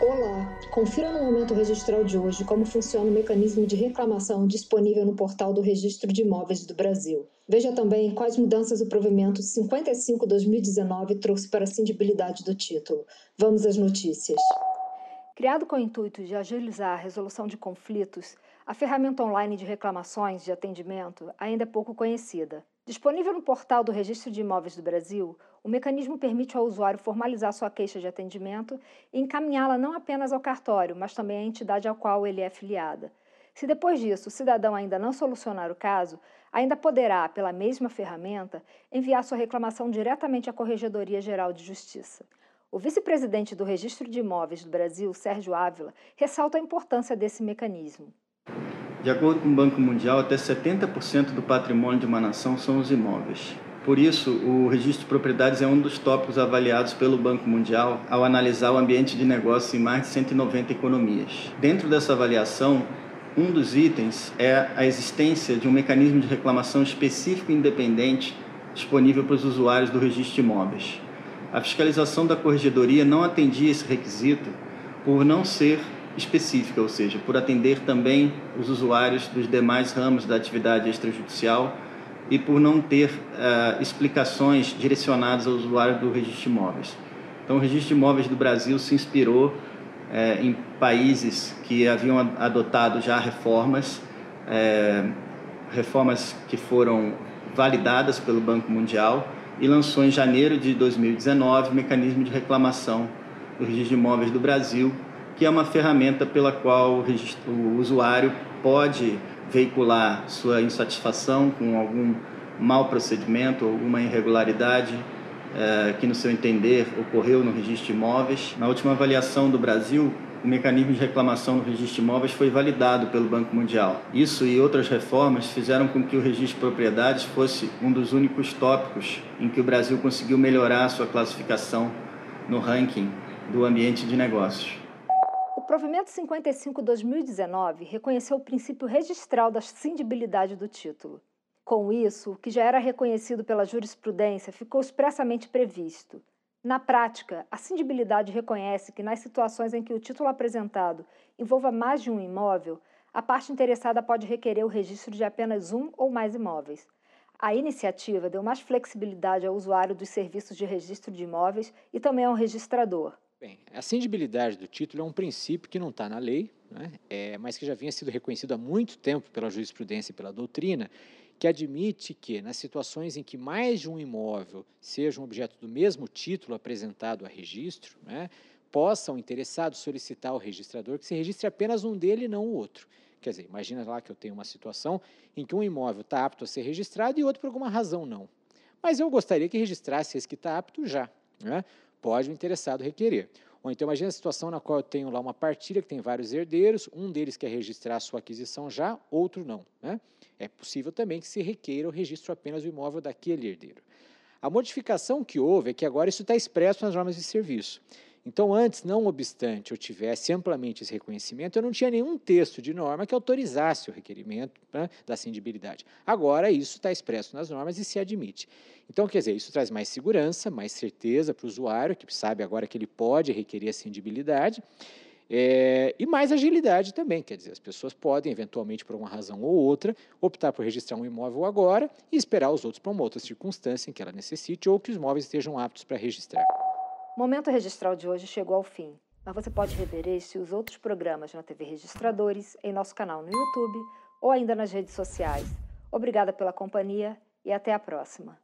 Olá! Confira no momento registral de hoje como funciona o mecanismo de reclamação disponível no portal do Registro de Imóveis do Brasil. Veja também quais mudanças o provimento 55-2019 trouxe para a cindibilidade do título. Vamos às notícias. Criado com o intuito de agilizar a resolução de conflitos, a ferramenta online de reclamações de atendimento ainda é pouco conhecida. Disponível no portal do Registro de Imóveis do Brasil, o mecanismo permite ao usuário formalizar sua queixa de atendimento e encaminhá-la não apenas ao cartório, mas também à entidade ao qual ele é afiliada. Se depois disso o cidadão ainda não solucionar o caso, ainda poderá, pela mesma ferramenta, enviar sua reclamação diretamente à Corregedoria Geral de Justiça. O vice-presidente do Registro de Imóveis do Brasil, Sérgio Ávila, ressalta a importância desse mecanismo. De acordo com o Banco Mundial, até 70% do patrimônio de uma nação são os imóveis. Por isso, o registro de propriedades é um dos tópicos avaliados pelo Banco Mundial ao analisar o ambiente de negócio em mais de 190 economias. Dentro dessa avaliação, um dos itens é a existência de um mecanismo de reclamação específico e independente disponível para os usuários do registro de imóveis. A fiscalização da corregedoria não atendia esse requisito por não ser específica, ou seja, por atender também os usuários dos demais ramos da atividade extrajudicial e por não ter uh, explicações direcionadas ao usuário do registro de imóveis. Então, o registro de imóveis do Brasil se inspirou uh, em países que haviam adotado já reformas, uh, reformas que foram validadas pelo Banco Mundial e lançou em janeiro de 2019 o mecanismo de reclamação do registro de imóveis do Brasil, que é uma ferramenta pela qual o, usuário pode veicular sua insatisfação com algum mau procedimento, alguma irregularidade é, que, no seu entender, ocorreu no registro de imóveis. Na última avaliação do Brasil, o mecanismo de reclamação no registro de imóveis foi validado pelo Banco Mundial. Isso e outras reformas fizeram com que o registro de propriedades fosse um dos únicos tópicos em que o Brasil conseguiu melhorar sua classificação no ranking do ambiente de negócios. Provimento 55-2019 reconheceu o princípio registral da cindibilidade do título. Com isso, o que já era reconhecido pela jurisprudência ficou expressamente previsto. Na prática, a cindibilidade reconhece que nas situações em que o título apresentado envolva mais de um imóvel, a parte interessada pode requerer o registro de apenas um ou mais imóveis. A iniciativa deu mais flexibilidade ao usuário dos serviços de registro de imóveis e também ao registrador. Bem, a cindibilidade do título é um princípio que não está na lei, né? é, mas que já vinha sido reconhecido há muito tempo pela jurisprudência e pela doutrina, que admite que, nas situações em que mais de um imóvel seja um objeto do mesmo título apresentado a registro, né, possa o interessado solicitar ao registrador que se registre apenas um dele e não o outro. Quer dizer, imagina lá que eu tenho uma situação em que um imóvel está apto a ser registrado e outro por alguma razão não. Mas eu gostaria que registrasse esse que está apto já. Né? Pode o interessado requerer. Ou então imagine a situação na qual eu tenho lá uma partilha que tem vários herdeiros, um deles quer registrar a sua aquisição já, outro não. Né? É possível também que se requeira o registro apenas do imóvel daquele herdeiro. A modificação que houve é que agora isso está expresso nas normas de serviço. Então, antes, não obstante eu tivesse amplamente esse reconhecimento, eu não tinha nenhum texto de norma que autorizasse o requerimento né, da cindibilidade. Agora, isso está expresso nas normas e se admite. Então, quer dizer, isso traz mais segurança, mais certeza para o usuário, que sabe agora que ele pode requerer a cindibilidade, é, e mais agilidade também, quer dizer, as pessoas podem, eventualmente, por uma razão ou outra, optar por registrar um imóvel agora e esperar os outros para uma outra circunstância em que ela necessite ou que os imóveis estejam aptos para registrar. O momento registral de hoje chegou ao fim, mas você pode rever este e os outros programas na TV Registradores, em nosso canal no YouTube ou ainda nas redes sociais. Obrigada pela companhia e até a próxima.